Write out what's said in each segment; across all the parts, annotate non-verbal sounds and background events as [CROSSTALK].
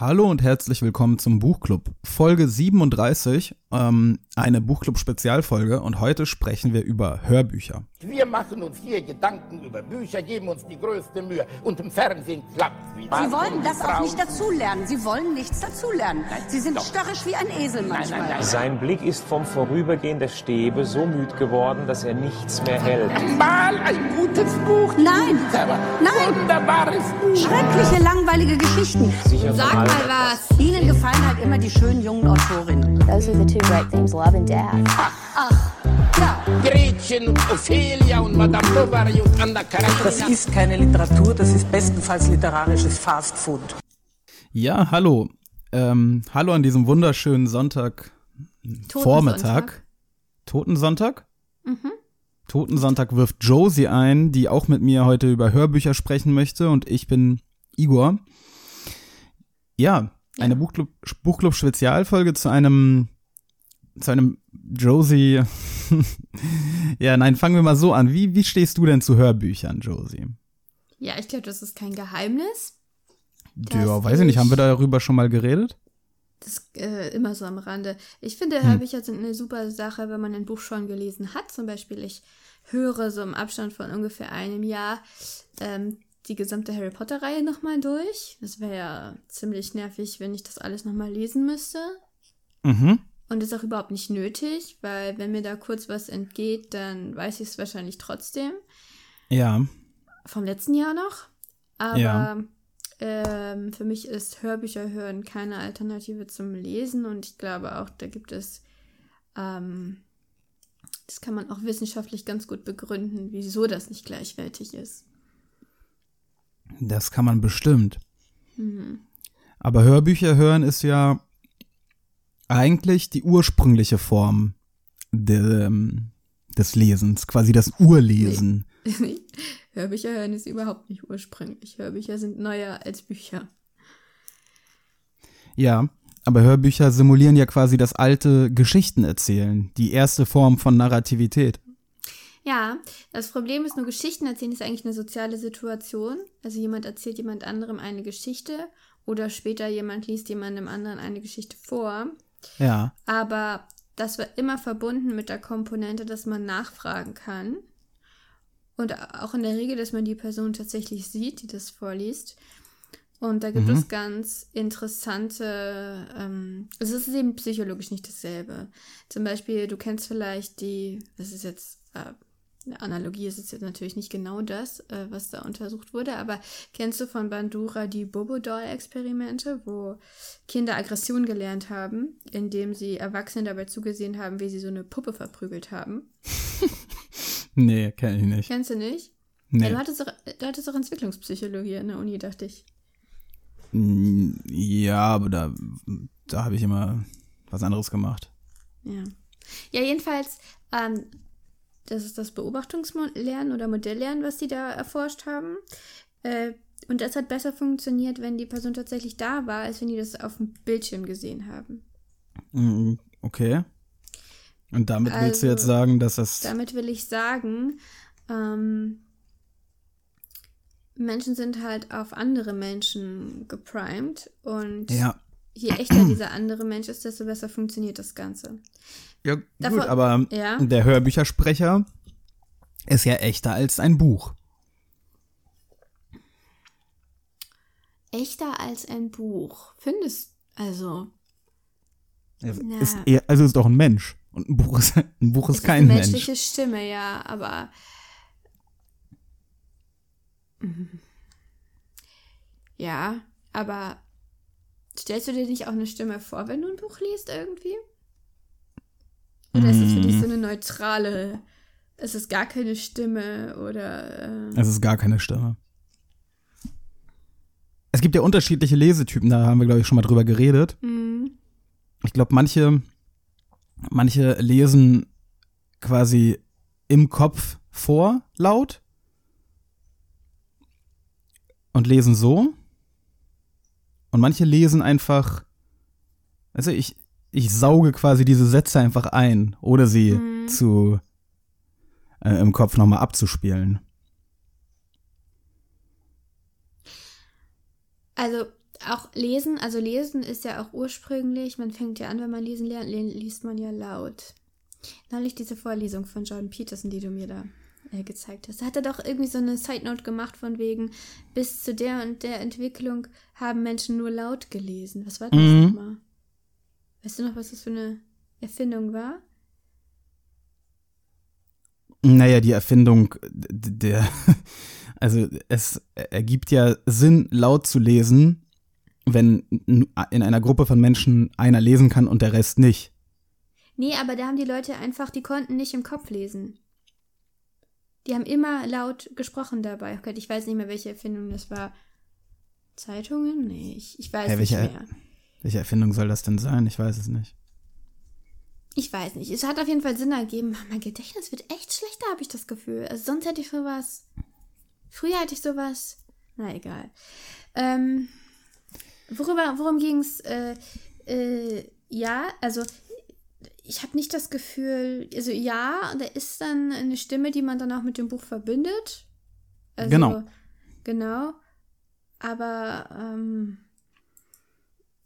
Hallo und herzlich willkommen zum Buchclub. Folge 37, ähm, eine Buchclub-Spezialfolge und heute sprechen wir über Hörbücher. Wir machen uns hier Gedanken über Bücher, geben uns die größte Mühe und im Fernsehen klappt wieder. Sie wollen das auch nicht dazulernen. Sie wollen nichts dazulernen. Sie sind störrisch wie ein Esel manchmal. nein, nein. Sein Blick ist vom Vorübergehen der Stäbe so müd geworden, dass er nichts mehr hält. Mal ein gutes Buch. Nein. Nein. Wunderbares Buch. Schreckliche, langweilige Geschichten. Sicher Sag mal was. Ihnen gefallen halt immer die schönen jungen Autorinnen. Those are the two great themes, love and death. Ja, Gretchen und Ophelia und Madame Bovary und Anna Karenina. Das ist keine Literatur, das ist bestenfalls literarisches Fastfood. Ja, hallo. Ähm, hallo an diesem wunderschönen Sonntag Vormittag. Totensonntag? Mhm. Totensonntag wirft Josie ein, die auch mit mir heute über Hörbücher sprechen möchte und ich bin Igor. Ja, eine Buchclub, Buchclub Spezialfolge zu einem zu einem Josie. [LAUGHS] ja, nein, fangen wir mal so an. Wie, wie stehst du denn zu Hörbüchern, Josie? Ja, ich glaube, das ist kein Geheimnis. Ja, weiß ich nicht, ich- haben wir darüber schon mal geredet? Das äh, immer so am Rande. Ich finde, Hm. Hörbücher sind eine super Sache, wenn man ein Buch schon gelesen hat. Zum Beispiel, ich höre so im Abstand von ungefähr einem Jahr ähm, die gesamte Harry Potter-Reihe nochmal durch. Das wäre ja ziemlich nervig, wenn ich das alles nochmal lesen müsste. Mhm. Und ist auch überhaupt nicht nötig, weil wenn mir da kurz was entgeht, dann weiß ich es wahrscheinlich trotzdem. Ja. vom letzten Jahr noch. Aber Ja. ähm, für mich ist Hörbücher hören keine Alternative zum Lesen und ich glaube auch, da gibt es, ähm, das kann man auch wissenschaftlich ganz gut begründen, wieso das nicht gleichwertig ist. Das kann man bestimmt. Aber Hörbücher hören ist ja eigentlich die ursprüngliche Form de, ähm, des Lesens, quasi das Urlesen. [LAUGHS] Hörbücher hören ist überhaupt nicht ursprünglich. Hörbücher sind neuer als Bücher. Ja, aber Hörbücher simulieren ja quasi das alte Geschichtenerzählen, die erste Form von Narrativität. Ja, das Problem ist nur, Geschichten erzählen ist eigentlich eine soziale Situation. Also jemand erzählt jemand anderem eine Geschichte oder später jemand liest jemandem anderen eine Geschichte vor. Ja, Aber das war immer verbunden mit der Komponente, dass man nachfragen kann. Und auch in der Regel, dass man die Person tatsächlich sieht, die das vorliest. Und da gibt es ganz interessante, ähm, also es ist eben psychologisch nicht dasselbe. Zum Beispiel, du kennst vielleicht die, das ist jetzt, äh, eine Analogie ist es jetzt natürlich nicht genau das, äh, was da untersucht wurde, aber kennst du von Bandura die Bobo-Doll-Experimente, wo Kinder Aggression gelernt haben, indem sie Erwachsenen dabei zugesehen haben, wie sie so eine Puppe verprügelt haben? [LAUGHS] nee, kenne ich nicht. Kennst du nicht? Nee. Ja, du, hattest doch, du hattest doch Entwicklungspsychologie an der Uni, dachte ich. Ja, aber da, da habe ich immer was anderes gemacht. Ja. Ja, jedenfalls, ähm, das ist das Beobachtungslernen oder Modelllernen, was die da erforscht haben. Äh, und das hat besser funktioniert, wenn die Person tatsächlich da war, als wenn die das auf dem Bildschirm gesehen haben. Mm, Okay. Und damit willst du Also, jetzt sagen, dass das. Damit will ich sagen, ähm, Menschen sind halt auf andere Menschen geprimed und Ja. Je echter dieser andere Mensch ist, desto besser funktioniert das Ganze. Ja, gut, Davon- aber Ja. der Hörbüchersprecher ist ja echter als ein Buch. Echter als ein Buch. Findest also. Es Na. Ist eher, also ist doch ein Mensch. Und ein Buch ist, ein Buch ist Es kein ist eine Mensch. menschliche Stimme, ja, aber. [LAUGHS] Ja, aber stellst du dir nicht auch eine Stimme vor, wenn du ein Buch liest irgendwie? Oder ist es für dich Mm. so eine neutrale, es ist gar keine Stimme oder äh, Es ist gar keine Stimme. Es gibt ja unterschiedliche Lesetypen, da haben wir, glaube ich, schon mal drüber geredet. mh, Ich glaube, manche, manche lesen quasi im Kopf vor laut und lesen so. Und manche lesen einfach, also ich, ich sauge quasi diese Sätze einfach ein, ohne sie zu äh, im Kopf nochmal abzuspielen. Also auch lesen, also lesen ist ja auch ursprünglich, man fängt ja an, wenn man lesen lernt, liest man ja laut. Neulich diese Vorlesung von Jordan Peterson, die du mir da äh, gezeigt hast. Da hat er doch irgendwie so eine Side Note gemacht von wegen, bis zu der und der Entwicklung haben Menschen nur laut gelesen. Was war das mhm. nochmal? Weißt du noch, was das für eine Erfindung war? Naja, die Erfindung der, [LAUGHS] also es ergibt ja Sinn, laut zu lesen, wenn in einer Gruppe von Menschen einer lesen kann und der Rest nicht. Nee, aber da haben die Leute einfach, die konnten nicht im Kopf lesen. Die haben immer laut gesprochen dabei. Oh Gott, ich weiß nicht mehr, welche Erfindung das war. Zeitungen? Nee, ich, ich weiß hey, welche, nicht mehr. Welche Erfindung soll das denn sein? Ich weiß es nicht. Ich weiß nicht. Es hat auf jeden Fall Sinn ergeben. Mein Gedächtnis wird echt schlechter, habe ich das Gefühl. Also sonst hätte ich sowas. Früher hatte ich sowas. Na egal. Ähm, worüber, worum ging es? Äh, äh, ja, also ich habe nicht das Gefühl, also ja, da ist dann eine Stimme, die man dann auch mit dem Buch verbindet. Also, genau. Genau. Aber ähm,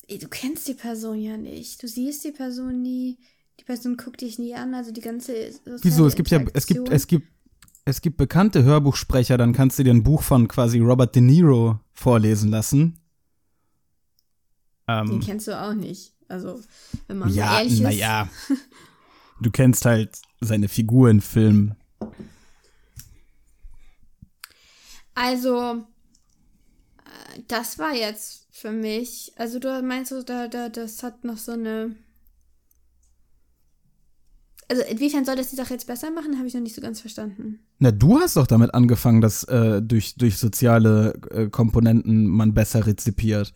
du kennst die Person ja nicht. Du siehst die Person nie. Die Person guckt dich nie an. Also die ganze. Wieso? Es gibt ja, es gibt, es gibt, es gibt bekannte Hörbuchsprecher. Dann kannst du dir ein Buch von quasi Robert De Niro vorlesen lassen. Ähm, Den kennst du auch nicht. Also, wenn man ja, ehrlich ist. Naja, [LAUGHS] du kennst halt seine Figur in Filmen. Also, äh, das war jetzt für mich. Also, du meinst, da, da, das hat noch so eine. Also, inwiefern soll das die Sache jetzt besser machen, habe ich noch nicht so ganz verstanden. Na, du hast doch damit angefangen, dass äh, durch, durch soziale äh, Komponenten man besser rezipiert.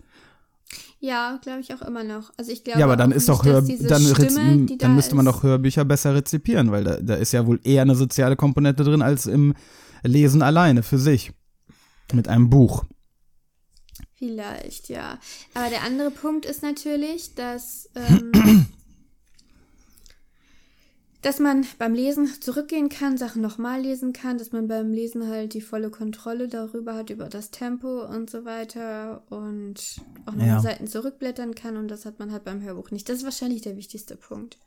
Ja, glaube ich auch immer noch. Also ich glaube Ja, aber dann ist doch Hör dann, Stimme, dann da müsste man doch Hörbücher besser rezipieren, weil da, da ist ja wohl eher eine soziale Komponente drin als im Lesen alleine für sich. Mit einem Buch. Vielleicht, ja. Aber der andere Punkt ist natürlich, dass ähm, [CLEARS THROAT] dass man beim Lesen zurückgehen kann, Sachen nochmal lesen kann, dass man beim Lesen halt die volle Kontrolle darüber hat, über das Tempo und so weiter und auch nochmal ja. Seiten zurückblättern kann und das hat man halt beim Hörbuch nicht. Das ist wahrscheinlich der wichtigste Punkt.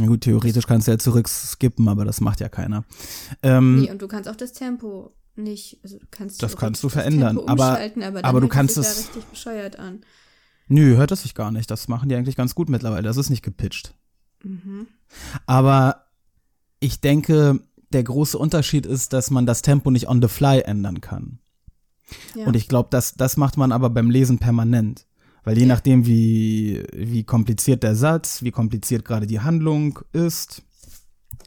Na gut, theoretisch kannst du ja zurückskippen, aber das macht ja keiner. Ähm, nee, und du kannst auch das Tempo nicht, also du kannst das kannst du verändern, aber, aber, aber du kannst es richtig bescheuert an. Nö, hört es sich gar nicht. Das machen die eigentlich ganz gut mittlerweile. Das ist nicht gepitcht. Aber ich denke, der große Unterschied ist, dass man das Tempo nicht on the fly ändern kann. Ja. Und ich glaube, das, das macht man aber beim Lesen permanent. Weil je ja. nachdem, wie, wie kompliziert der Satz, wie kompliziert gerade die Handlung ist,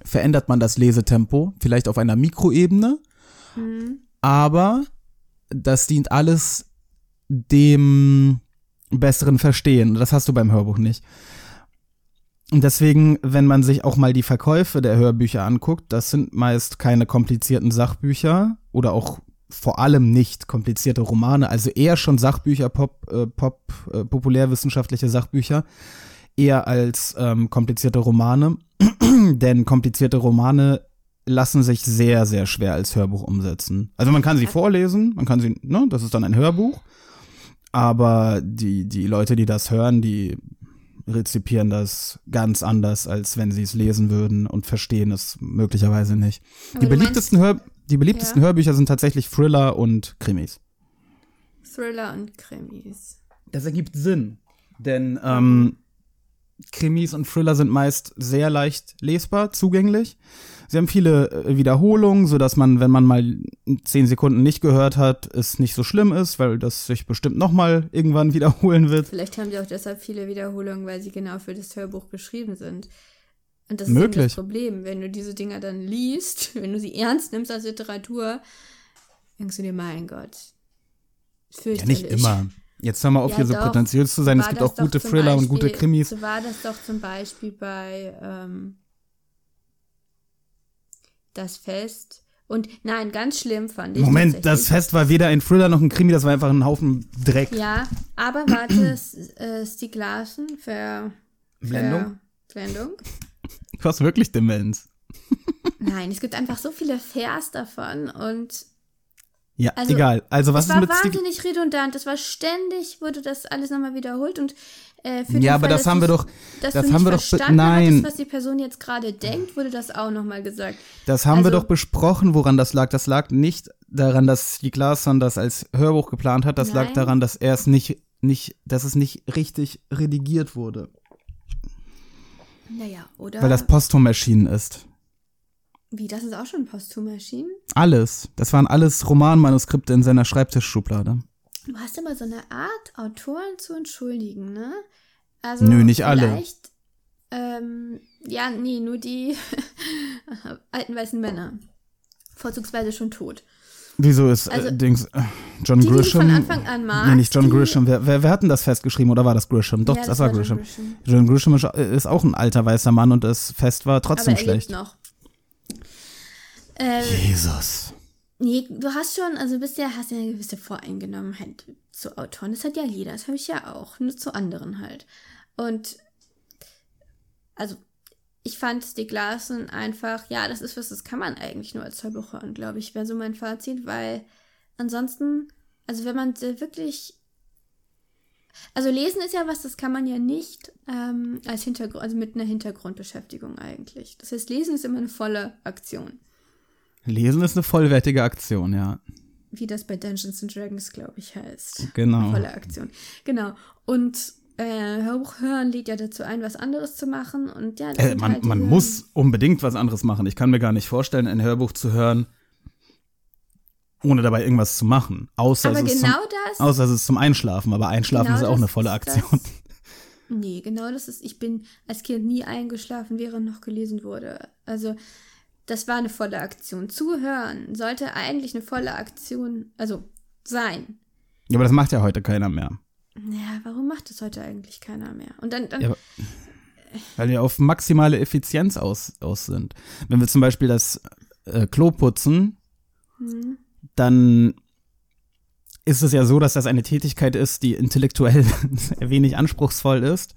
verändert man das Lesetempo, vielleicht auf einer Mikroebene. Mhm. Aber das dient alles dem besseren Verstehen. Das hast du beim Hörbuch nicht. Und deswegen, wenn man sich auch mal die Verkäufe der Hörbücher anguckt, das sind meist keine komplizierten Sachbücher oder auch vor allem nicht komplizierte Romane, also eher schon Sachbücher, Pop, äh, Pop, äh, populärwissenschaftliche Sachbücher, eher als ähm, komplizierte Romane. [CLEARS THROAT] Denn komplizierte Romane lassen sich sehr, sehr schwer als Hörbuch umsetzen. Also man kann sie vorlesen, man kann sie, ne, das ist dann ein Hörbuch. Aber die, die Leute, die das hören, die rezipieren das ganz anders, als wenn sie es lesen würden und verstehen es möglicherweise nicht. die beliebtesten, meinst, Hör, die beliebtesten ja. Hörbücher sind tatsächlich Thriller und Krimis. Thriller und Krimis. Das ergibt Sinn, denn ähm, Krimis und Thriller sind meist sehr leicht lesbar, zugänglich. Sie haben viele äh, Wiederholungen, sodass man, wenn man mal zehn Sekunden nicht gehört hat, es nicht so schlimm ist, weil das sich bestimmt nochmal irgendwann [LAUGHS] wiederholen wird. Vielleicht haben sie auch deshalb viele Wiederholungen, weil sie genau für das Hörbuch geschrieben sind. Und das Möglich. ist das Problem. Wenn du diese Dinger dann liest, [LAUGHS] wenn du sie ernst nimmst als Literatur, denkst du dir, mein Gott. Ja, nicht immer. Jetzt hör mal auf, ja, hier so prätentiös zu sein. Es gibt auch gute Thriller Beispiel, und gute Krimis. So war das doch zum Beispiel bei ähm, das Fest. Und nein, ganz schlimm fand ich. Moment, das Fest war weder ein Thriller noch ein Krimi, das war einfach ein Haufen Dreck. Ja, aber warte, äh, Stieg Larsen für, für Blendung. Blendung. Du hast wirklich Demenz. Nein, es gibt einfach so viele Vers davon und Ja, Also, egal. Also was es ist war mit Stieg wahnsinnig redundant. Es war ständig, wurde das alles nochmal wiederholt und äh, für den Ja, aber Fall, das dass haben wir doch- das haben nicht wir doch nein. hattest, was die Person jetzt gerade denkt, wurde das auch nochmal gesagt. Das haben wir Also- doch besprochen, woran das lag. Das lag nicht daran, dass die Glasson das als Hörbuch geplant hat. Das lag Nein. daran, dass er es nicht, nicht, dass es nicht richtig redigiert wurde. Naja, oder? Weil das posthum erschienen ist. Wie, das ist auch schon posthum erschienen? Alles. Das waren alles Romanmanuskripte in seiner Schreibtischschublade. Du hast immer so eine Art, Autoren zu entschuldigen, ne? Also Nö, nicht alle. Vielleicht, ähm, ja, nee, nur die [LAUGHS] alten weißen Männer. Vorzugsweise schon tot. Wieso ist Also, äh, Dings, äh, John die, die Grisham? von Anfang an magst, nee, nicht John die- Grisham. Wer, wer, wer hat denn das festgeschrieben oder war das Grisham? Doch, Ja, das, war John Grisham. Grisham. John Grisham ist, ist auch ein alter weißer Mann und das Fest war trotzdem Aber er schlecht. lebt noch. Ähm, Jesus. Nee, du hast schon, also bist ja, hast ja eine gewisse Voreingenommenheit zu Autoren. Das hat ja jeder, das habe ich ja auch, nur zu anderen halt. Und also ich fand Stieg Larsson einfach, ja, das ist was, das kann man eigentlich nur als Hörbuch hören, glaube ich, wäre so mein Fazit, weil ansonsten, also wenn man wirklich, also lesen ist ja was, das kann man ja nicht ähm, als Hintergrund, also mit einer Hintergrundbeschäftigung eigentlich. Das heißt, lesen ist immer eine volle Aktion. Lesen ist eine vollwertige Aktion, ja. wie das bei Dungeons and Dragons, glaube ich, heißt. Genau. Volle Aktion. Genau. Und äh, Hörbuch hören lädt ja dazu ein, was anderes zu machen. Und ja, Äh, man, halt man muss unbedingt was anderes machen. Ich kann mir gar nicht vorstellen, ein Hörbuch zu hören, ohne dabei irgendwas zu machen. Außer, Aber es, ist genau zum, das. außer es ist zum Einschlafen. Aber Einschlafen genau ist auch das eine volle ist Aktion. Das, nee, genau das ist. Ich bin als Kind nie eingeschlafen, während noch gelesen wurde. Also, das war eine volle Aktion. Zuhören sollte eigentlich eine volle Aktion, also sein. Ja, aber das macht ja heute keiner mehr. Ja, warum macht das heute eigentlich keiner mehr? Und dann, dann Ja, aber- Weil wir auf maximale Effizienz aus, aus sind. Wenn wir zum Beispiel das äh, Klo putzen, Hm. dann ist es ja so, dass das eine Tätigkeit ist, die intellektuell [LAUGHS] wenig anspruchsvoll ist.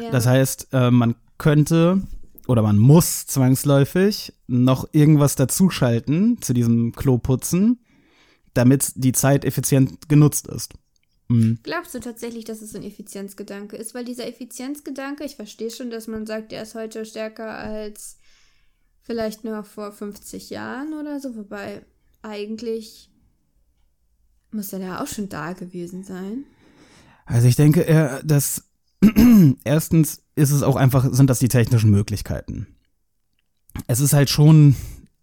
ja. Das heißt, äh, man könnte oder man muss zwangsläufig noch irgendwas dazuschalten zu diesem Kloputzen, damit die Zeit effizient genutzt ist. Mhm. Glaubst du tatsächlich, dass es ein Effizienzgedanke ist? Weil dieser Effizienzgedanke, ich verstehe schon, dass man sagt, der ist heute stärker als vielleicht nur vor 50 Jahren oder so, wobei eigentlich muss er da auch schon da gewesen sein. Also ich denke, dass [CLEARS THROAT] erstens ist es auch einfach, sind das die technischen Möglichkeiten. Es ist halt schon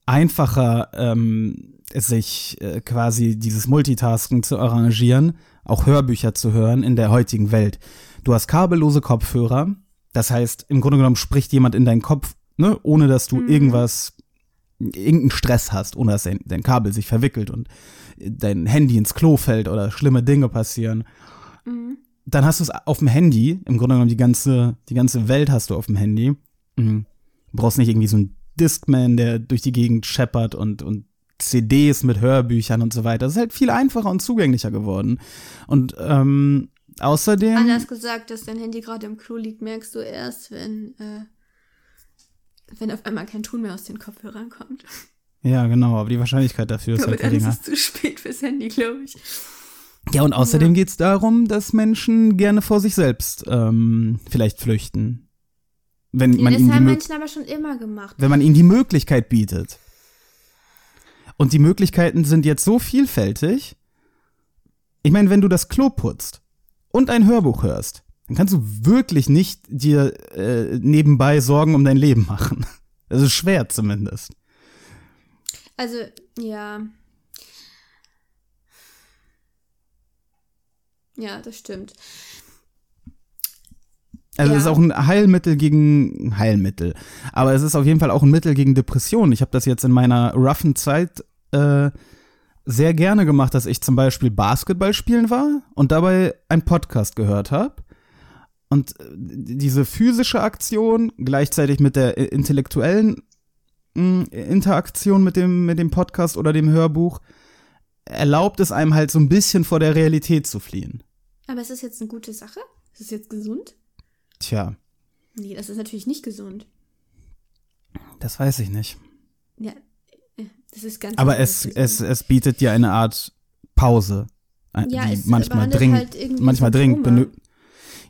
einfacher, ähm, sich äh, quasi dieses Multitasking zu arrangieren, auch Hörbücher zu hören in der heutigen Welt. Du hast kabellose Kopfhörer, das heißt, im Grunde genommen spricht jemand in deinen Kopf, ne, ohne dass du irgendwas, irgendeinen Stress hast, ohne dass dein, dein Kabel sich verwickelt und dein Handy ins Klo fällt oder schlimme Dinge passieren dann hast du es auf dem Handy, im Grunde genommen die ganze, die ganze Welt hast du auf dem Handy. Mhm. Du brauchst nicht irgendwie so einen Discman, der durch die Gegend scheppert und, und CDs mit Hörbüchern und so weiter. Das ist halt viel einfacher und zugänglicher geworden. Und ähm, außerdem. Anders gesagt, dass dein Handy gerade im Klo liegt, merkst du erst, wenn, äh, wenn auf einmal kein Ton mehr aus den Kopfhörern kommt. Ja, genau, aber die Wahrscheinlichkeit dafür ist halt dann ist geringer. es zu spät fürs Handy, glaube ich. Ja, und außerdem geht's darum, dass Menschen gerne vor sich selbst ähm, vielleicht flüchten. Wenn Ja, man das ihnen die haben Menschen aber schon immer gemacht. wenn man ihnen die Möglichkeit bietet. Und die Möglichkeiten sind jetzt so vielfältig. Ich meine, wenn du das Klo putzt und ein Hörbuch hörst, dann kannst du wirklich nicht dir äh, nebenbei Sorgen um dein Leben machen. [LAUGHS] Das ist schwer zumindest. Also, ja. Ja, das stimmt. Also Ja. es ist auch ein Heilmittel gegen Heilmittel. Aber es ist auf jeden Fall auch ein Mittel gegen Depressionen. Ich habe das jetzt in meiner roughen Zeit äh, sehr gerne gemacht, dass ich zum Beispiel Basketball spielen war und dabei einen Podcast gehört habe. Und äh, diese physische Aktion gleichzeitig mit der äh, intellektuellen mh, Interaktion mit dem, mit dem Podcast oder dem Hörbuch erlaubt es einem halt so ein bisschen vor der Realität zu fliehen. Aber ist das jetzt eine gute Sache? Ist das jetzt gesund? Tja, Nee, das ist natürlich nicht gesund. das weiß ich nicht. Ja, Das ist ganz Aber es, es, es bietet dir eine Art Pause, äh, Ja, die es manchmal behandelt dringend, halt manchmal dringend Symptome. benö-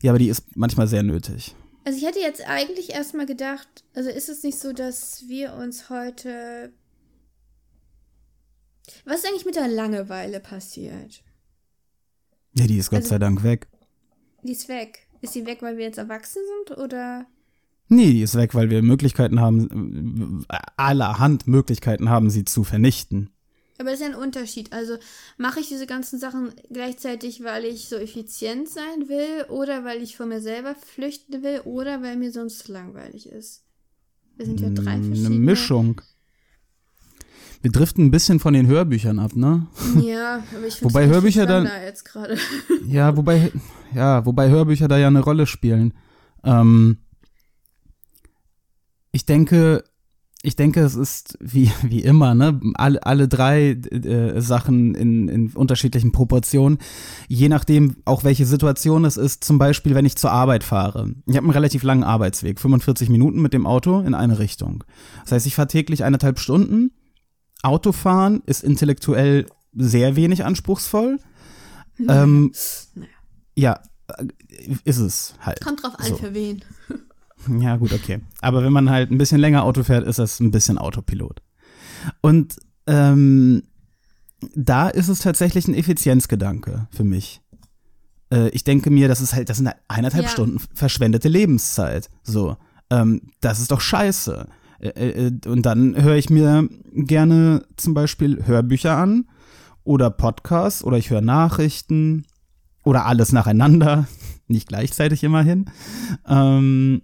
Ja, aber die ist manchmal sehr nötig. Also ich hätte jetzt eigentlich erstmal gedacht, also ist es nicht so, dass wir uns heute. Was ist eigentlich mit der Langeweile passiert? Ja, die ist Gott Also- sei Dank weg. Die ist weg. Ist die weg, weil wir jetzt erwachsen sind oder? Nee, die ist weg, weil wir Möglichkeiten haben, allerhand Möglichkeiten haben, sie zu vernichten. Aber das ist ja ein Unterschied. Also mache ich diese ganzen Sachen gleichzeitig, weil ich so effizient sein will oder weil ich von mir selber flüchten will oder weil mir sonst langweilig ist. Wir sind ja drei Eine verschiedene. Mischung. Wir driften ein bisschen von den Hörbüchern ab, ne? Ja, aber ich Wobei finde Hörbücher dann- da jetzt gerade. [LAUGHS] Ja, wobei, ja, wobei Hörbücher da ja eine Rolle spielen. Ähm, ich denke, ich denke, es ist wie, wie immer, ne? Alle, alle drei äh, Sachen in, in unterschiedlichen Proportionen. Je nachdem, auch welche Situation es ist. Zum Beispiel, wenn ich zur Arbeit fahre. Ich habe einen relativ langen Arbeitsweg, 45 Minuten mit dem Auto in eine Richtung. Das heißt, ich fahre täglich eineinhalb Stunden. Autofahren ist intellektuell sehr wenig anspruchsvoll. Ähm, ja, äh, ist es halt. Kommt drauf an, So. für wen. Ja, gut, okay. Aber wenn man halt ein bisschen länger Auto fährt, ist das ein bisschen Autopilot. Und ähm, da ist es tatsächlich ein Effizienzgedanke für mich. Äh, ich denke mir, das ist halt, das sind halt eineinhalb Ja. Stunden verschwendete Lebenszeit. So, ähm, das ist doch scheiße. Äh, äh, und dann höre ich mir gerne zum Beispiel Hörbücher an oder Podcasts oder ich höre Nachrichten oder alles nacheinander, [LAUGHS] nicht gleichzeitig immerhin. Ähm,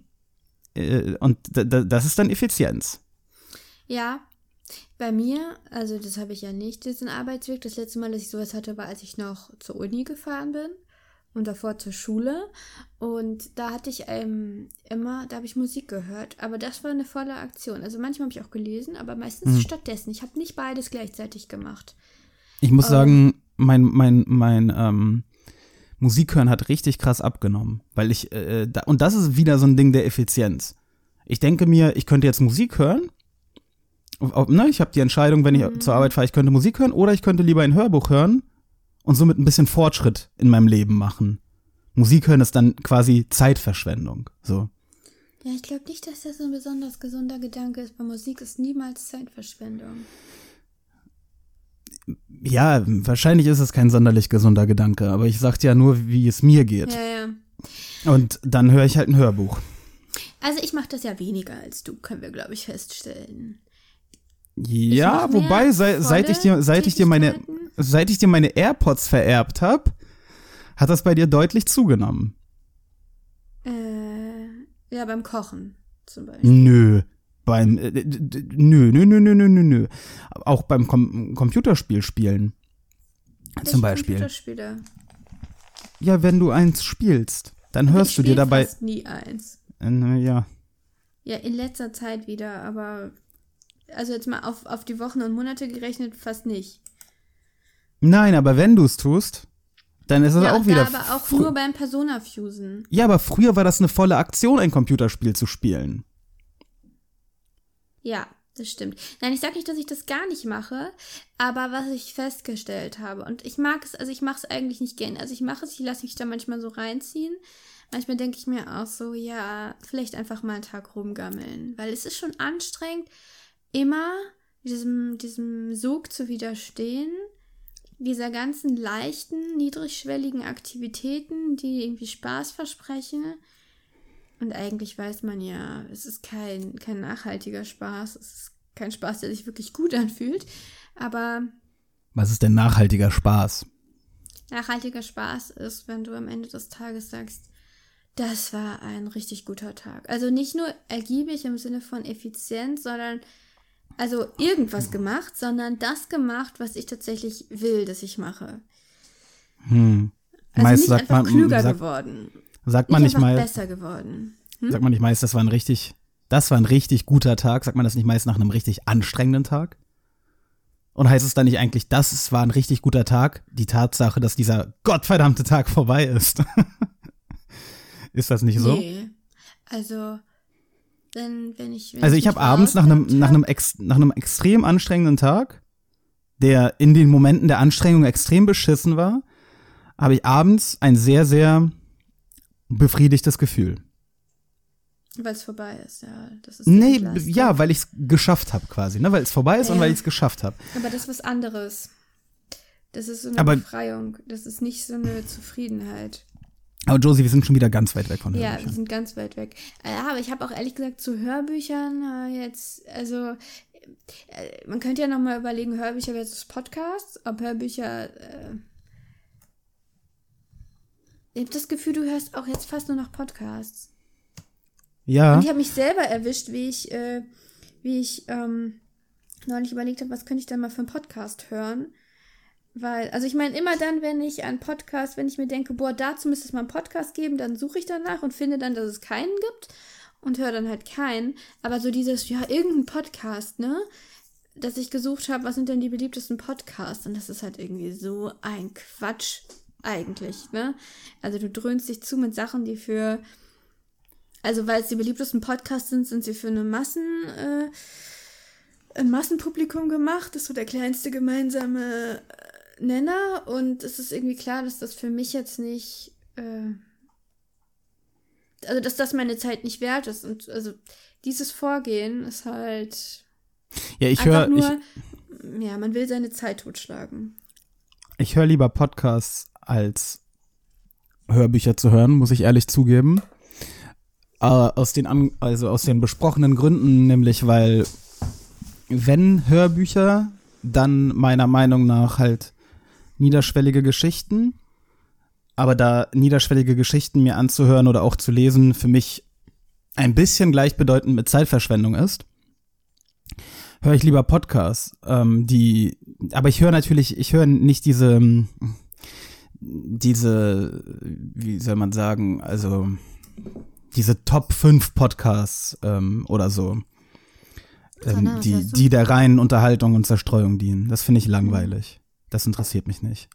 äh, und das ist dann Effizienz. Ja, bei mir, also das habe ich ja nicht, diesen Arbeitsweg. Das letzte Mal, dass ich sowas hatte, war, als ich noch zur Uni gefahren bin und davor zur Schule. Und da hatte ich ähm, immer, da habe ich Musik gehört. Aber das war eine volle Aktion. Also manchmal habe ich auch gelesen, aber meistens Hm. stattdessen. Ich habe nicht beides gleichzeitig gemacht. Ich muss sagen, mein, mein, mein ähm, Musikhören hat richtig krass abgenommen. Weil ich, äh, da, und das ist wieder so ein Ding der Effizienz. Ich denke mir, ich könnte jetzt Musik hören. Auf- auf- Ne, ich habe die Entscheidung, wenn ich zur Arbeit fahre, ich könnte Musik hören oder ich könnte lieber ein Hörbuch hören und somit ein bisschen Fortschritt in meinem Leben machen. Musik hören ist dann quasi Zeitverschwendung. So. Ja, ich glaube nicht, dass das so ein besonders gesunder Gedanke ist. Bei Musik ist niemals Zeitverschwendung. Ja, wahrscheinlich ist es kein sonderlich gesunder Gedanke, aber ich sag dir ja nur, wie es mir geht. Ja, ja. Und dann höre ich halt ein Hörbuch. Also ich mache das ja weniger als du, können wir, glaube ich, feststellen. Ja, wobei, sei, seit ich dir, seit ich dir meine, seit ich dir meine AirPods vererbt habe, hat das bei dir deutlich zugenommen. Äh, ja, beim Kochen zum Beispiel. Nö. Beim, äh, d- d- nö, nö, nö, nö, nö, nö, nö. Auch beim Com Computerspiel spielen. Welche Zum Beispiel. Computerspiele? Ja, wenn du eins spielst, dann hörst ich du dir dabei. fast nie eins. Äh, ja. Ja, in letzter Zeit wieder, aber also jetzt mal auf, auf die Wochen und Monate gerechnet fast nicht. Nein, aber wenn du es tust, dann ist es ja, auch wieder. da aber auch nur beim Persona-Fusen. Ja, aber früher war das eine volle Aktion, ein Computerspiel zu spielen. Ja, das stimmt. Nein, ich sage nicht, dass ich das gar nicht mache, aber was ich festgestellt habe, und ich mag es, also ich mache es eigentlich nicht gern. Also ich mache es, ich lasse mich da manchmal so reinziehen. Manchmal denke ich mir auch so, ja, vielleicht einfach mal einen Tag rumgammeln. Weil es ist schon anstrengend, immer diesem, diesem Sog zu widerstehen, dieser ganzen leichten, niedrigschwelligen Aktivitäten, die irgendwie Spaß versprechen. Und eigentlich weiß man ja, es ist kein, kein nachhaltiger Spaß, es ist kein Spaß, der sich wirklich gut anfühlt. Aber Was ist denn nachhaltiger Spaß? nachhaltiger Spaß ist, wenn du am Ende des Tages sagst, das war ein richtig guter Tag. Also nicht nur ergiebig im Sinne von effizient, sondern also irgendwas gemacht, sondern das gemacht, was ich tatsächlich will, dass ich mache. Hm. Also Meist nicht sagt einfach man, klüger sagt, geworden. sagt man nicht nicht mal, besser geworden. sagt man nicht meist, das war ein richtig, das war ein richtig guter Tag. Sagt man das nicht meist nach einem richtig anstrengenden Tag? Und heißt es dann nicht eigentlich, das war ein richtig guter Tag? Die Tatsache, dass dieser gottverdammte Tag vorbei ist. [LAUGHS] ist das nicht so? Nee. Also, wenn, wenn ich. Wenn also ich habe abends nach einem, nach, einem ex, nach einem extrem anstrengenden Tag, der in den Momenten der Anstrengung extrem beschissen war, habe ich abends ein sehr, sehr befriedigtes Gefühl. Weil es vorbei ist, ja. Das ist nee, ja, weil ich es geschafft habe quasi, ne? Weil es vorbei ist ja. und weil ich es geschafft habe. Aber das ist was anderes. Das ist so eine Aber, Befreiung. Das ist nicht so eine Zufriedenheit. Aber Josie, wir sind schon wieder ganz weit weg von Hörbüchern. Ja, wir sind ganz weit weg. Ja, aber ich habe auch ehrlich gesagt zu Hörbüchern äh, jetzt, also äh, man könnte ja nochmal überlegen, Hörbücher versus Podcasts, ob Hörbücher. Äh, ich habe das Gefühl, du hörst auch jetzt fast nur noch Podcasts. Ja. Und ich habe mich selber erwischt, wie ich, äh, wie ich ähm, neulich überlegt habe, was könnte ich denn mal für einen Podcast hören. Weil, also ich meine, immer dann, wenn ich einen Podcast, wenn ich mir denke, boah, dazu müsste es mal einen Podcast geben, dann suche ich danach und finde dann, dass es keinen gibt und höre dann halt keinen. Aber so dieses, ja, irgendein Podcast, ne? Dass ich gesucht habe, was sind denn die beliebtesten Podcasts? Und das ist halt irgendwie so ein Quatsch eigentlich, ne? Also du dröhnst dich zu mit Sachen, die für, also weil es die beliebtesten Podcasts sind, sind sie für eine Massen, äh, ein Massenpublikum gemacht. Das ist so der kleinste gemeinsame Nenner. Und es ist irgendwie klar, dass das für mich jetzt nicht, äh, also dass das meine Zeit nicht wert ist. Und also dieses Vorgehen ist halt. Ja, ich höre. Ja, man will seine Zeit totschlagen. Ich höre lieber Podcasts als Hörbücher zu hören, muss ich ehrlich zugeben. Äh, aus den, also aus den besprochenen Gründen, nämlich weil wenn Hörbücher, dann meiner Meinung nach halt niederschwellige Geschichten. Aber da niederschwellige Geschichten mir anzuhören oder auch zu lesen für mich ein bisschen gleichbedeutend mit Zeitverschwendung ist, höre ich lieber Podcasts, ähm, die, aber ich höre natürlich, ich höre nicht diese, diese, wie soll man sagen, also diese Top 5 Podcasts ähm, oder so, ähm, die, die der reinen Unterhaltung und Zerstreuung dienen. Das finde ich langweilig. Das interessiert mich nicht.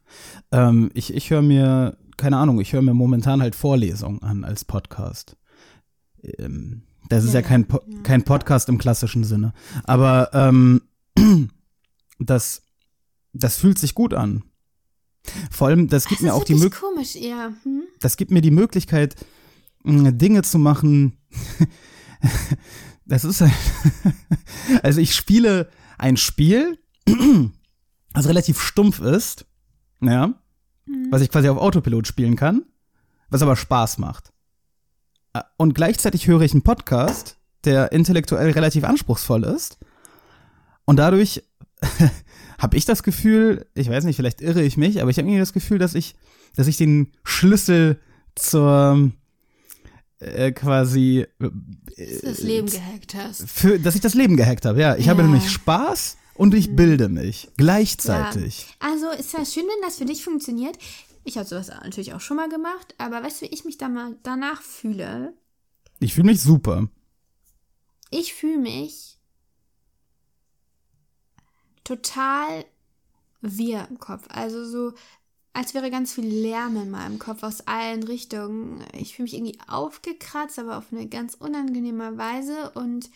Ähm, ich ich höre mir, keine Ahnung, ich höre mir momentan halt Vorlesungen an als Podcast. Ähm, das ist ja, ja kein, po kein Podcast im klassischen Sinne. Aber ähm, [CLEARS THROAT] das, das fühlt sich gut an. Vor allem, das gibt das mir auch die Möglichkeit. Hm? Das gibt mir die Möglichkeit, Dinge zu machen. [LAUGHS] das ist halt. [LAUGHS] also ich spiele ein Spiel, [CLEARS THROAT] das relativ stumpf ist, ja, mhm. was ich quasi auf Autopilot spielen kann, was aber Spaß macht. Und gleichzeitig höre ich einen Podcast, der intellektuell relativ anspruchsvoll ist. Und dadurch [LAUGHS] habe ich das Gefühl, ich weiß nicht, vielleicht irre ich mich, aber ich habe irgendwie das Gefühl, dass ich, dass ich den Schlüssel zur äh, quasi äh, das Leben gehackt hast. Für, dass ich das Leben gehackt habe, ja. Ich ja. habe nämlich Spaß und ich bilde mich gleichzeitig. Ja. Also ist ja schön, wenn das für dich funktioniert. Ich habe sowas natürlich auch schon mal gemacht, aber weißt du, wie ich mich da mal danach fühle? Ich fühle mich super. Ich fühle mich total wir im Kopf. Also so, als wäre ganz viel Lärm in meinem Kopf aus allen Richtungen. Ich fühle mich irgendwie aufgekratzt, aber auf eine ganz unangenehme Weise und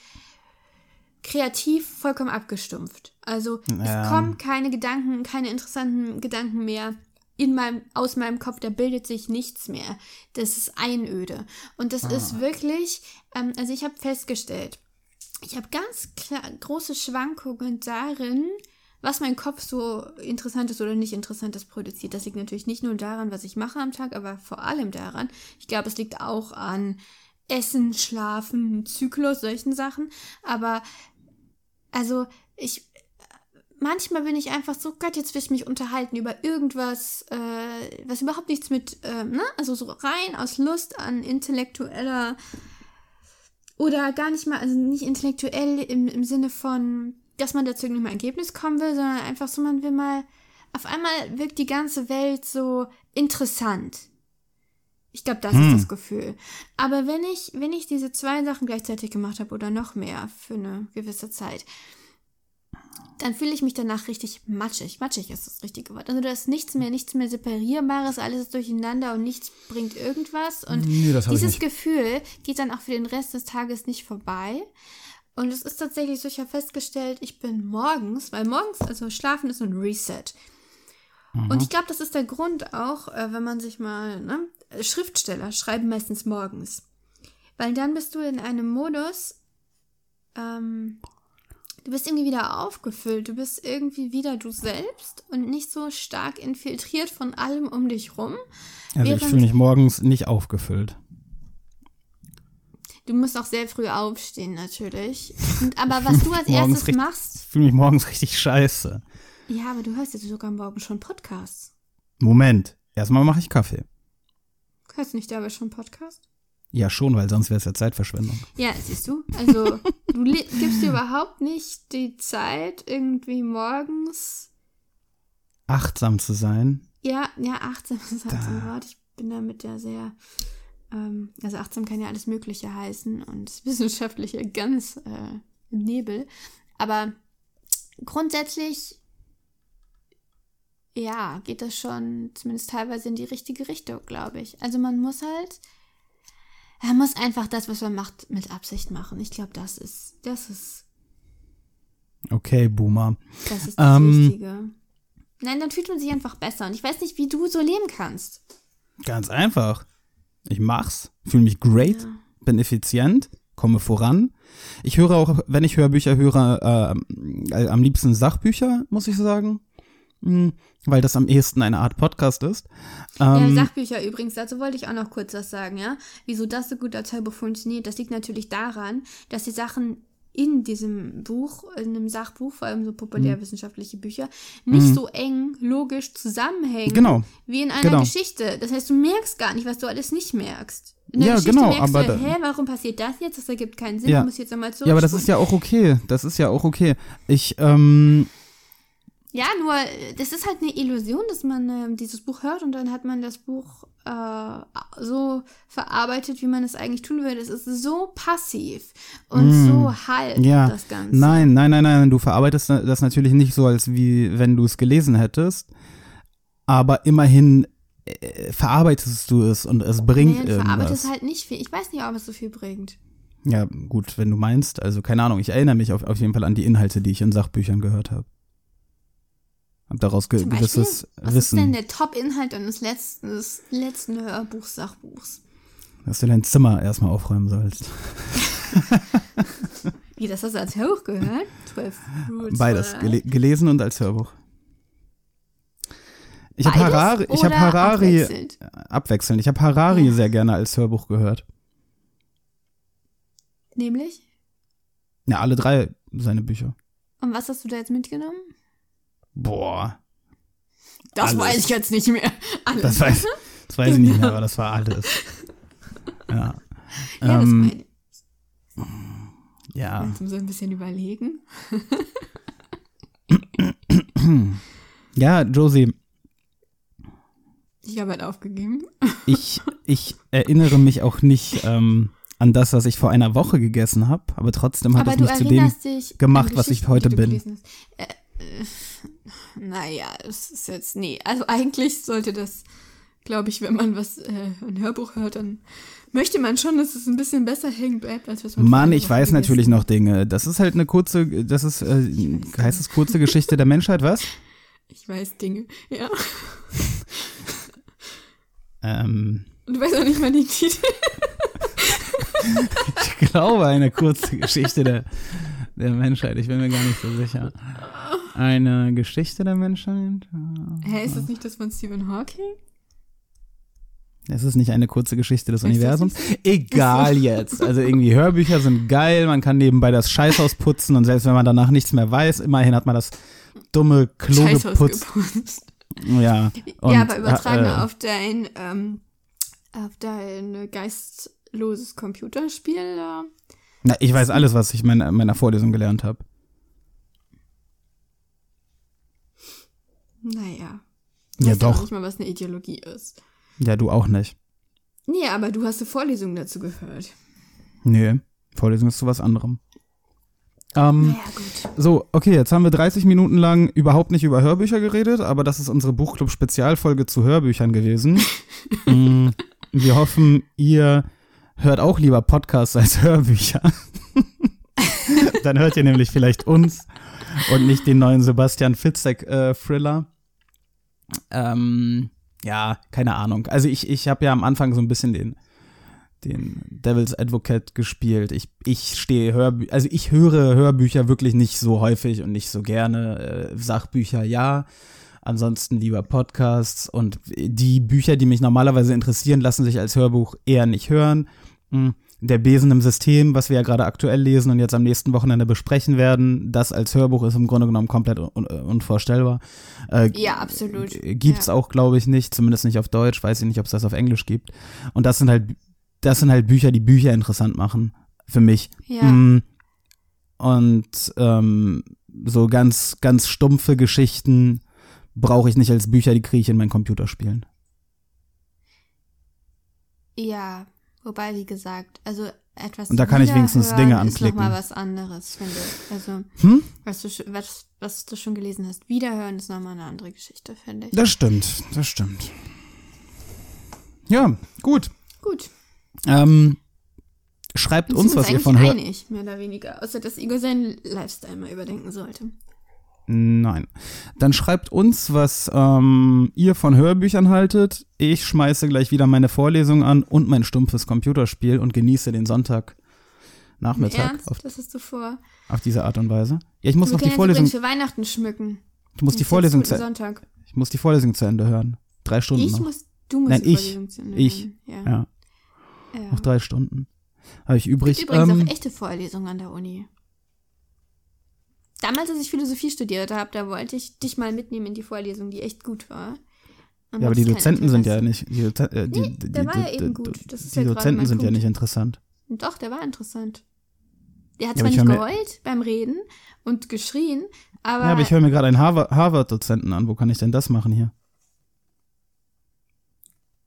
kreativ vollkommen abgestumpft. Also ja. es kommen keine Gedanken, keine interessanten Gedanken mehr in meinem, aus meinem Kopf, da bildet sich nichts mehr. Das ist Einöde. Und das ah. ist wirklich, ähm, also ich habe festgestellt, ich habe ganz klar, große Schwankungen darin, was mein Kopf so interessantes oder nicht interessantes produziert. Das liegt natürlich nicht nur daran, was ich mache am Tag, aber vor allem daran. Ich glaube, es liegt auch an Essen, Schlafen, Zyklus, solchen Sachen. Aber also ich manchmal bin ich einfach so, Gott, jetzt will ich mich unterhalten über irgendwas, äh, was überhaupt nichts mit, äh, ne? Also so rein aus Lust an intellektueller oder gar nicht mal, also nicht intellektuell im, im Sinne von dass man dazu irgendeinem Ergebnis kommen will, sondern einfach so, man will mal, auf einmal wirkt die ganze Welt so interessant. Ich glaube, das hm. ist das Gefühl. Aber wenn ich, wenn ich diese zwei Sachen gleichzeitig gemacht habe oder noch mehr für eine gewisse Zeit, dann fühle ich mich danach richtig matschig. Matschig ist das richtige Wort. Also da ist nichts mehr, nichts mehr Separierbares, alles ist durcheinander und nichts bringt irgendwas. Und Nee, dieses. Gefühl geht dann auch für den Rest des Tages nicht vorbei. Und es ist tatsächlich so, ich habe festgestellt, ich bin morgens, weil morgens, also schlafen ist so ein Reset. Und ich glaube, das ist der Grund auch, äh, wenn man sich mal, ne, Schriftsteller schreiben meistens morgens. Weil dann bist du in einem Modus, ähm, du bist irgendwie wieder aufgefüllt, du bist irgendwie wieder du selbst und nicht so stark infiltriert von allem um dich rum. Also ich fühle mich morgens nicht aufgefüllt. Du musst auch sehr früh aufstehen, natürlich. Und, aber was du als erstes richtig- machst, Ich fühle mich morgens richtig scheiße. ja, aber du hörst jetzt sogar morgen schon Podcasts. Moment. Erstmal mache ich Kaffee. Du nicht aber schon Podcast? Ja, schon, weil sonst wäre es ja Zeitverschwendung. Ja, siehst du. Also, du gibst dir überhaupt nicht die Zeit, irgendwie morgens. Achtsam zu sein. Ja, ja, achtsam ist halt so ein Wort. Ich bin damit ja sehr. Ähm, also, achtsam kann ja alles Mögliche heißen und das Wissenschaftliche ganz äh, im Nebel. Aber grundsätzlich, ja, geht das schon zumindest teilweise in die richtige Richtung, glaube ich. Also, man muss halt. Man muss einfach das, was man macht, mit Absicht machen. Ich glaube, das ist, das ist, Okay, Boomer. das ist das Ähm. Wichtige. Nein, dann fühlt man sich einfach besser. Und ich weiß nicht, wie du so leben kannst. Ganz einfach. Ich mach's, fühle mich great, bin effizient, komme voran. Ich höre auch, wenn ich Hörbücher höre, äh, am liebsten Sachbücher, muss ich sagen. Hm, Weil das am ehesten eine Art Podcast ist. Ja, Ähm, Sachbücher übrigens, dazu wollte ich auch noch kurz was sagen, ja. Wieso das so gut als Hörbuch funktioniert, das liegt natürlich daran, dass die Sachen in diesem Buch, in einem Sachbuch, vor allem so populärwissenschaftliche Bücher, nicht so eng logisch zusammenhängen Genau. wie in einer Genau. Geschichte. Das heißt, du merkst gar nicht, was du alles nicht merkst. In der Ja, Geschichte genau, merkst aber du, hä, warum passiert das jetzt? Das ergibt keinen Sinn, Ja. du musst jetzt einmal zurück. ja, aber das ist ja auch okay. Das ist ja auch okay. Ich, ähm, Ja, nur, äh, das ist halt eine Illusion, dass man ähm, dieses Buch hört und dann hat man das Buch äh, so verarbeitet, wie man es eigentlich tun würde. Es ist so passiv und so halb, Mm. ja. das Ganze. Nein, nein, nein, nein. Du verarbeitest das natürlich nicht so, als wie wenn du es gelesen hättest. Aber immerhin äh, verarbeitest du es und es bringt Nee, verarbeitet irgendwas. es halt nicht viel. Ich weiß nicht, ob es so viel bringt. Ja, gut, wenn du meinst. Also keine Ahnung, ich erinnere mich auf, auf jeden Fall an die Inhalte, die ich in Sachbüchern gehört habe. Hab daraus ge Beispiel, gewisses was ist denn Wissen, der Top-Inhalt deines letzten, des letzten Hörbuchs, Sachbuchs? dass du dein Zimmer erstmal aufräumen sollst. [LAUGHS] Wie, das hast du als Hörbuch gehört? 12 Rules Beides, gele gelesen und als Hörbuch. Ich habe Harari, ich oder Harari abwechselnd? abwechselnd. Ich habe Harari Ja. sehr gerne als Hörbuch gehört. Nämlich? Ja, alle drei seine Bücher. Und was hast du da jetzt mitgenommen? Boah, Das Alles. weiß ich jetzt nicht mehr. Alles. das weiß, das weiß ich nicht mehr, aber das war alles. [LAUGHS] Ja. ja, das ähm, meine ich. Ja. Kannst du so ein bisschen überlegen? [LAUGHS] Ja, Josie, Ich habe halt aufgegeben. ich, ich erinnere mich auch nicht ähm, an das, was ich vor einer Woche gegessen habe, aber trotzdem hat Aber es mich zu dem dich gemacht, was ich heute bin. Äh, äh, naja, das ist jetzt, nee. Also eigentlich sollte das, glaube ich, wenn man was, äh, ein Hörbuch hört, dann möchte man schon, dass es ein bisschen besser hängen bleibt, als was man Mann, ich weiß gegessen natürlich noch Dinge. Das ist halt eine kurze, das ist, äh, heißt es kurze Geschichte der Menschheit, was? Ich weiß Dinge, ja. Ähm, Und du weißt auch nicht mal den Titel. ich glaube, eine kurze Geschichte der, der Menschheit. Ich bin mir gar nicht so sicher. Eine Geschichte der Menschheit? Hä, ist das nicht das von Stephen Hawking? Es ist nicht eine kurze Geschichte des Universums. Egal jetzt. Also irgendwie Hörbücher sind geil, man kann nebenbei das Scheißhaus putzen und selbst wenn man danach nichts mehr weiß, immerhin hat man das dumme Klo Scheißhaus geputzt. geputzt. Ja, und, ja, aber übertragen äh, auf dein, ähm, auf dein geistloses Computerspiel. Na, ich weiß alles, was ich in meiner, meiner Vorlesung gelernt habe. Naja. Ja, weißt auch doch. nicht mal, was eine Ideologie ist. Ja, du auch nicht. Nee, aber du hast eine Vorlesung dazu gehört. Nö, Vorlesung ist zu was anderem. Ähm, Ja, gut. so, okay, jetzt haben wir 30 Minuten lang überhaupt nicht über Hörbücher geredet, aber das ist unsere Buchclub-Spezialfolge zu Hörbüchern gewesen. [LAUGHS] Mm, wir hoffen, ihr hört auch lieber Podcasts als Hörbücher. [LAUGHS] Dann hört ihr nämlich vielleicht uns und nicht den neuen Sebastian Fitzek-Thriller. Ähm, ja, keine Ahnung. Also ich, ich habe ja am Anfang so ein bisschen den, den Devil's Advocate gespielt. Ich, ich stehe Hörbü also ich höre Hörbücher wirklich nicht so häufig und nicht so gerne. Äh, Sachbücher ja. Ansonsten lieber Podcasts und die Bücher, die mich normalerweise interessieren, lassen sich als Hörbuch eher nicht hören. Hm, Der Besen im System, was wir ja gerade aktuell lesen und jetzt am nächsten Wochenende besprechen werden, das als Hörbuch ist im Grunde genommen komplett un unvorstellbar. Äh, Ja, absolut. Gibt's ja. auch, glaube ich, nicht, zumindest nicht auf Deutsch, weiß ich nicht, ob es das auf Englisch gibt. Und das sind halt, das sind halt Bücher, die Bücher interessant machen, für mich. Ja. Mm, Und ähm, so ganz, ganz stumpfe Geschichten brauche ich nicht als Bücher, die kriege ich in mein Computerspielen. Ja, wobei, wie gesagt, also etwas. Und da kann ich wenigstens Dinge Ist anklicken. nochmal was anderes, finde ich. Also, Hm? was, du, was, was du schon gelesen hast, wiederhören ist nochmal eine andere Geschichte, finde ich. Das stimmt, das stimmt. Ja, gut. Gut. Ähm, schreibt uns, was ihr von hört. einig, mehr oder weniger. Außer, dass Igor seinen Lifestyle mal überdenken sollte. Nein. Dann schreibt uns, was ähm, ihr von Hörbüchern haltet. Ich schmeiße gleich wieder meine Vorlesung an und mein stumpfes Computerspiel und genieße den Sonntag Nachmittag Ernst? auf, Das hast du vor. auf diese Art und Weise. Ja, ich muss Wir noch die Vorlesung, für Weihnachten schmücken. ich muss die Vorlesung zu, Sonntag. ich muss die Vorlesung zu Ende hören. Drei Stunden Ich noch. muss, du musst Nein, die ich. Vorlesung zu Ende Ich. hören. Ja. Ja, ja. noch drei Stunden. Habe ich übrig. Gibt übrigens Ähm, auch echte Vorlesungen an der Uni. Damals, als ich Philosophie studiert habe, da wollte ich dich mal mitnehmen in die Vorlesung, die echt gut war. Und ja, aber die Dozenten sind ja nicht. Die, Doze- äh, die, Nee, die, der die, war ja eben gut. Die ja Dozenten sind ja Punkt. nicht interessant. Doch, der war interessant. Der hat Ja, zwar aber ich nicht geheult beim Reden und geschrien, aber, ja, aber ich höre mir gerade einen Harvard- Harvard-Dozenten an. Wo kann ich denn das machen hier?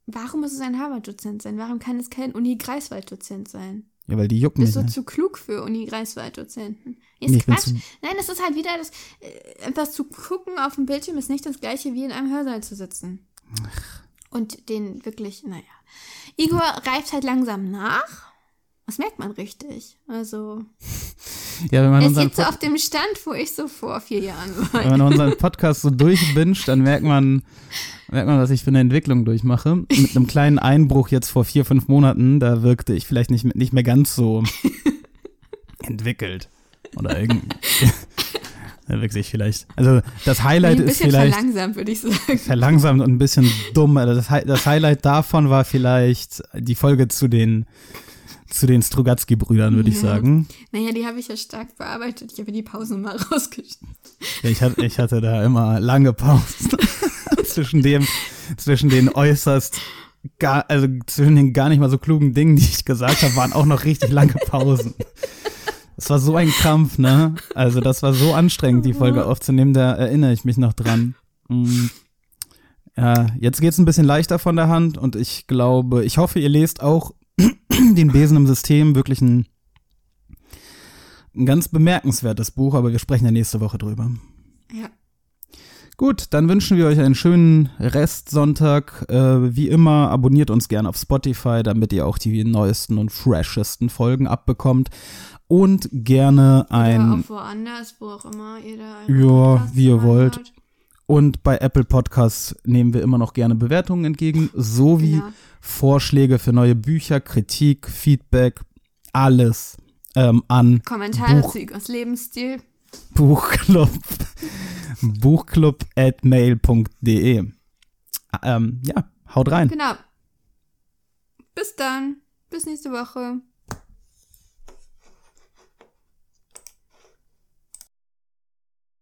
warum muss es ein Harvard-Dozent sein? Warum kann es kein Uni-Greifswald-Dozent sein? Ja, weil die jucken Bist mich du nicht. zu klug für Uni-Greifswald-Dozenten? Ist Nee, Quatsch. Nein, das ist halt wieder das, äh, etwas zu gucken auf dem Bildschirm ist nicht das gleiche wie in einem Hörsaal zu sitzen. Und den wirklich, naja. Igor reift halt langsam nach. Das merkt man richtig. Also, [LAUGHS] Ja, wenn man jetzt so Pod- auf dem Stand, wo ich so vor vier Jahren war. Wenn man unseren Podcast so durchbinscht, dann merkt man, merkt man, was ich für eine Entwicklung durchmache. Mit einem kleinen Einbruch jetzt vor vier, fünf Monaten, da wirkte ich vielleicht nicht, nicht mehr ganz so [LAUGHS] entwickelt. Oder irgendwie. [LAUGHS] da wirkte ich vielleicht. Also das Highlight ein ist bisschen vielleicht verlangsamt, würde ich sagen. verlangsamt und ein bisschen dumm. Also das, das Highlight davon war vielleicht die Folge zu den zu den Strugatsky-Brüdern, würde ich Ja. sagen. Naja, die habe ich ja stark bearbeitet. Ich habe die Pausen mal [LAUGHS] rausgeschnitten. Ja, ich, hatte, ich hatte da immer lange Pausen [LAUGHS] zwischen dem, zwischen den äußerst gar, also zwischen den gar nicht mal so klugen Dingen, die ich gesagt habe, waren auch noch richtig lange Pausen. Das war so ein Krampf, ne? Also das war so anstrengend, die Folge aufzunehmen, da erinnere ich mich noch dran. Mm. Ja, jetzt geht's ein bisschen leichter von der Hand und ich glaube, ich hoffe, ihr lest auch [CLEARS THROAT] den Besen im System, wirklich ein, ein ganz bemerkenswertes Buch, aber wir sprechen ja nächste Woche drüber. Ja. Gut, dann wünschen wir euch einen schönen Restsonntag. Äh, wie immer, abonniert uns gerne auf Spotify, damit ihr auch die neuesten und freshesten Folgen abbekommt. Und gerne Oder ein auch woanders, wo auch immer ihr da. Ja, wie ihr wollt. Und bei Apple Podcasts nehmen wir immer noch gerne Bewertungen entgegen, sowie Genau. Vorschläge für neue Bücher, Kritik, Feedback, alles ähm, an Kommentare Buch- zu Igors Lebensstil. Buchclub, buchclub at mail.de. Ähm, ja, haut rein. Genau. Bis dann. Bis nächste Woche.